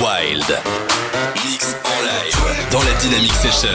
Wild. Mix en live dans la Dynamic Session.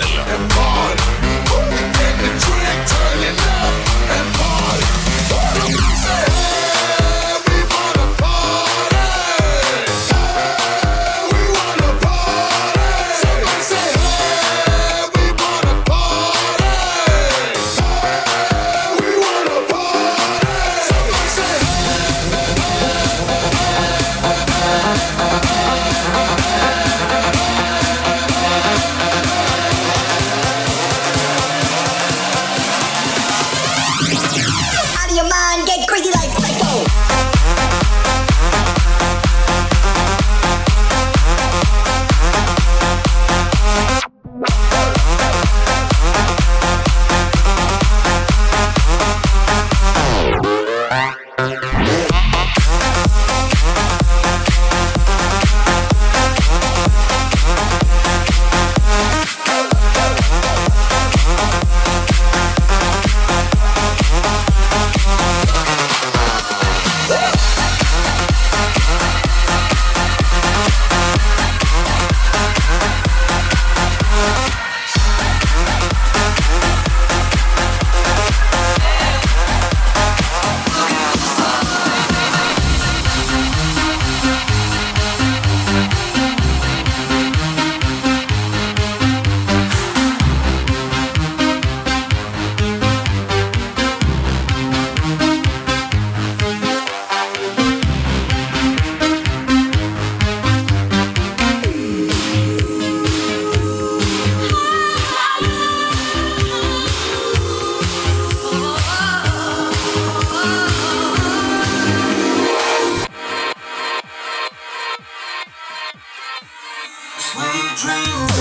dreams.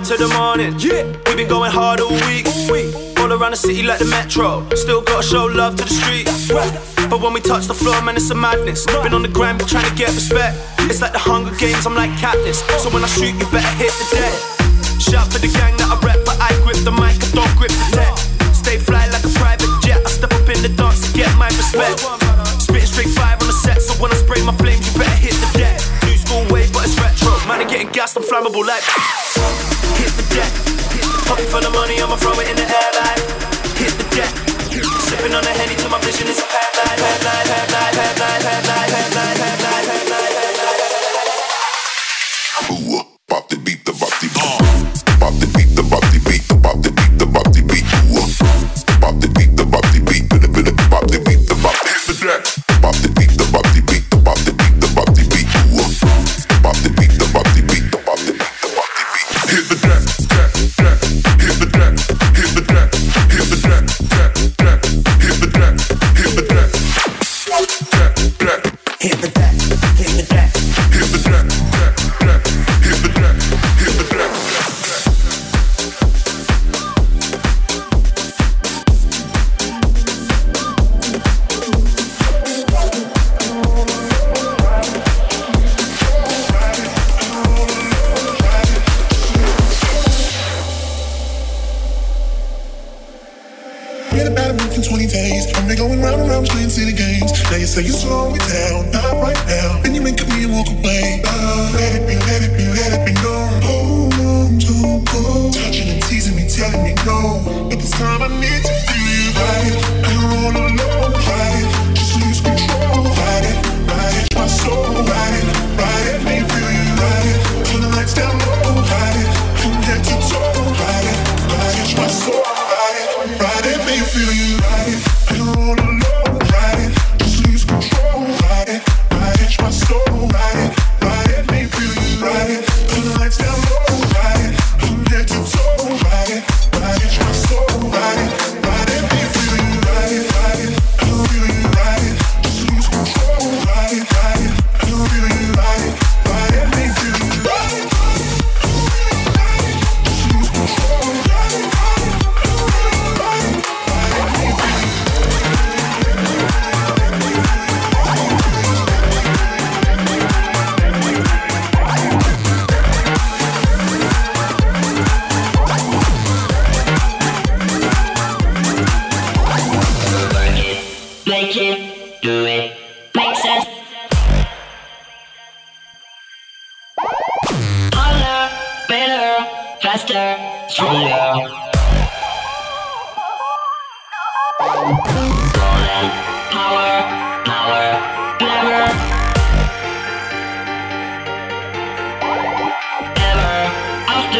up to the morning. Yeah, we been going hard all week. All, around the city like the metro. Still gotta show love to the streets. Right. But when we touch the floor, man, it's a madness. Right. Been on the grind, been trying to get respect. It's like the Hunger Games, I'm like Katniss. So when I shoot, you better hit the deck. Shout for the gang that I rep, but I grip the mic, I don't grip the deck. Stay fly like a private jet. I step up in the dance to get my respect. Spitting straight fire on the set, so when I spray my flames, you better hit the deck. New school way, but it's retro. Man, I'm getting gassed, I'm flammable like. I'ma throw it in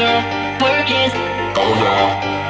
your work is over.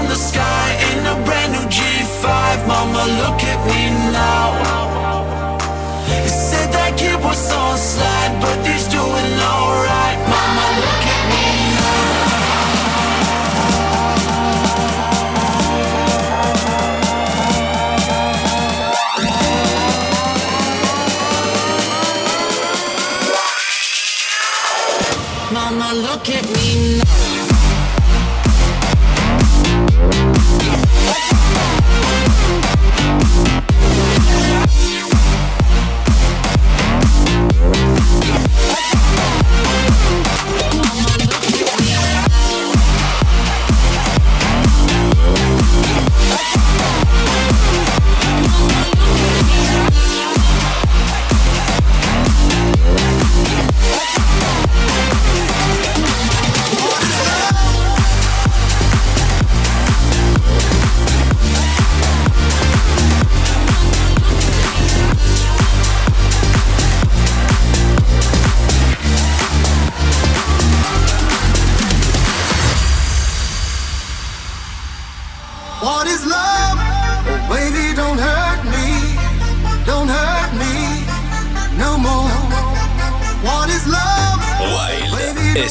from the sky in a brand new G5. Mama, look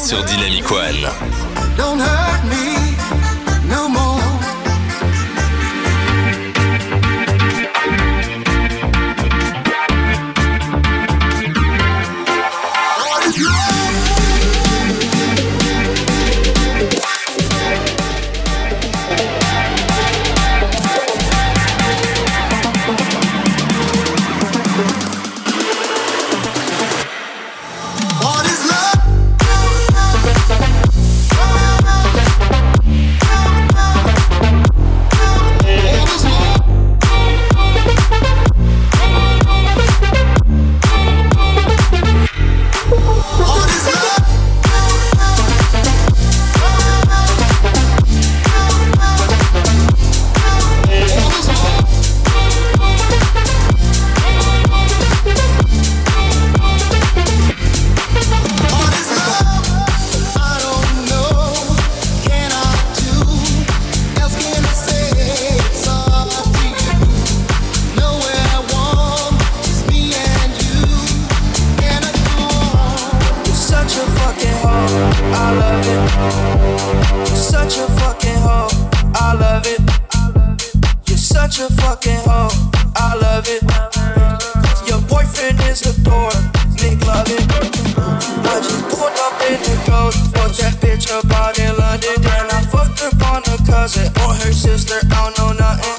sur Dynamic One. or her sister. I don't know nothing.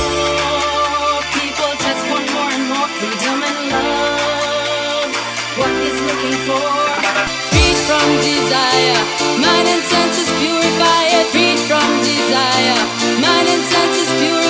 looking from desire, mind and senses purify it. Free from desire, mind and senses purify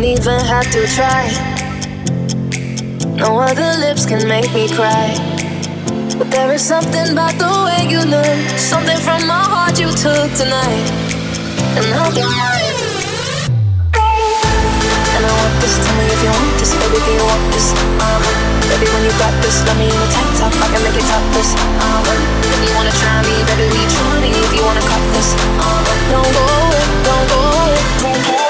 don't even have to try. No other lips can make me cry. But there is something about the way you look, something from my heart you took tonight. And I'll be mine. And I want this, tell me if you want this, baby, do you want this? Uh-huh. Baby, when you got this, got me in a tank top, I can make it topless. Uh-huh. If you wanna try me, baby, we try me. If you wanna cut this, uh-huh. Don't go don't go don't go.